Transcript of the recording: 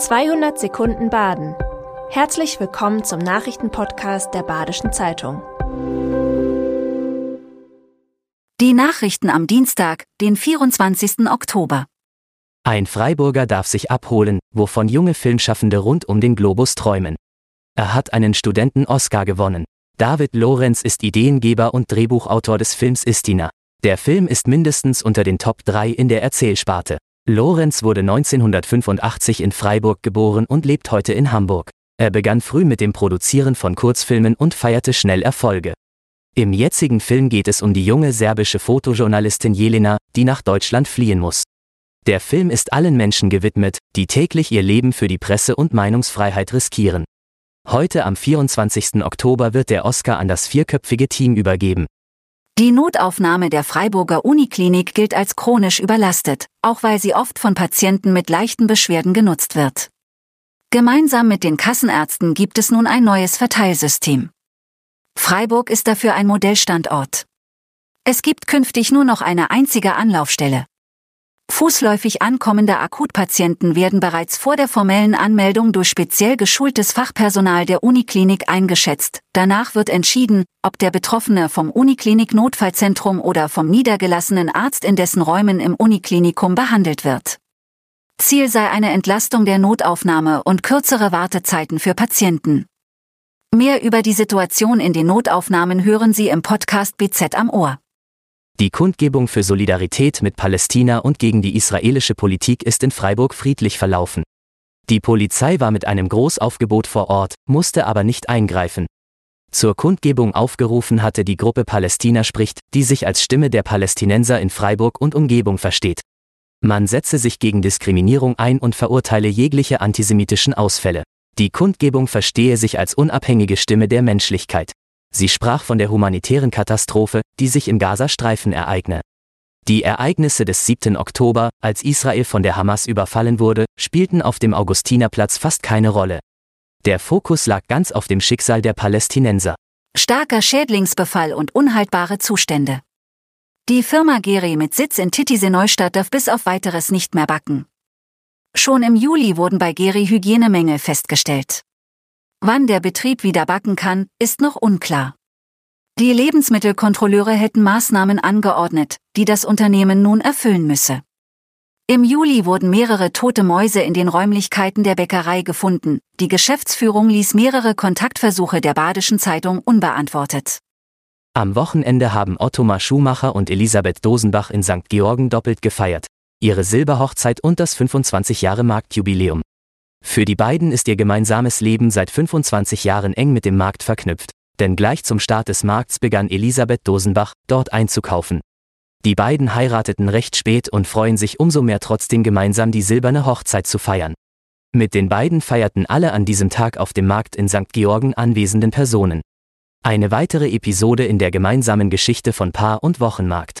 200 Sekunden Baden. Herzlich willkommen zum Nachrichtenpodcast der Badischen Zeitung. Die Nachrichten am Dienstag, den 24. Oktober. Ein Freiburger darf sich abholen, wovon junge Filmschaffende rund um den Globus träumen. Er hat einen Studenten-Oscar gewonnen. David Lorenz ist Ideengeber und Drehbuchautor des Films Istina. Der Film ist mindestens unter den Top 3 in der Erzählsparte. Lorenz wurde 1985 in Freiburg geboren und lebt heute in Hamburg. Er begann früh mit dem Produzieren von Kurzfilmen und feierte schnell Erfolge. Im jetzigen Film geht es um die junge serbische Fotojournalistin Jelena, die nach Deutschland fliehen muss. Der Film ist allen Menschen gewidmet, die täglich ihr Leben für die Presse- und Meinungsfreiheit riskieren. Heute am 24. Oktober wird der Oscar an das vierköpfige Team übergeben, die Notaufnahme der Freiburger Uniklinik gilt als chronisch überlastet, auch weil sie oft von Patienten mit leichten Beschwerden genutzt wird. Gemeinsam mit den Kassenärzten gibt es nun ein neues Verteilsystem. Freiburg ist dafür ein Modellstandort. Es gibt künftig nur noch eine einzige Anlaufstelle. Fußläufig ankommende Akutpatienten werden bereits vor der formellen Anmeldung durch speziell geschultes Fachpersonal der Uniklinik eingeschätzt. Danach wird entschieden, ob der Betroffene vom Uniklinik Notfallzentrum oder vom niedergelassenen Arzt in dessen Räumen im Uniklinikum behandelt wird. Ziel sei eine Entlastung der Notaufnahme und kürzere Wartezeiten für Patienten. Mehr über die Situation in den Notaufnahmen hören Sie im Podcast BZ am Ohr. Die Kundgebung für Solidarität mit Palästina und gegen die israelische Politik ist in Freiburg friedlich verlaufen. Die Polizei war mit einem Großaufgebot vor Ort, musste aber nicht eingreifen. Zur Kundgebung aufgerufen hatte die Gruppe Palästina spricht, die sich als Stimme der Palästinenser in Freiburg und Umgebung versteht. Man setze sich gegen Diskriminierung ein und verurteile jegliche antisemitischen Ausfälle. Die Kundgebung verstehe sich als unabhängige Stimme der Menschlichkeit. Sie sprach von der humanitären Katastrophe, die sich im Gazastreifen ereigne. Die Ereignisse des 7. Oktober, als Israel von der Hamas überfallen wurde, spielten auf dem Augustinerplatz fast keine Rolle. Der Fokus lag ganz auf dem Schicksal der Palästinenser. Starker Schädlingsbefall und unhaltbare Zustände. Die Firma Geri mit Sitz in Titisee Neustadt darf bis auf weiteres nicht mehr backen. Schon im Juli wurden bei Geri Hygienemängel festgestellt. Wann der Betrieb wieder backen kann, ist noch unklar. Die Lebensmittelkontrolleure hätten Maßnahmen angeordnet, die das Unternehmen nun erfüllen müsse. Im Juli wurden mehrere tote Mäuse in den Räumlichkeiten der Bäckerei gefunden. Die Geschäftsführung ließ mehrere Kontaktversuche der Badischen Zeitung unbeantwortet. Am Wochenende haben Ottomar Schumacher und Elisabeth Dosenbach in St. Georgen doppelt gefeiert. Ihre Silberhochzeit und das 25 Jahre Marktjubiläum. Für die beiden ist ihr gemeinsames Leben seit 25 Jahren eng mit dem Markt verknüpft, denn gleich zum Start des Markts begann Elisabeth Dosenbach, dort einzukaufen. Die beiden heirateten recht spät und freuen sich umso mehr trotzdem gemeinsam die silberne Hochzeit zu feiern. Mit den beiden feierten alle an diesem Tag auf dem Markt in St. Georgen anwesenden Personen. Eine weitere Episode in der gemeinsamen Geschichte von Paar und Wochenmarkt.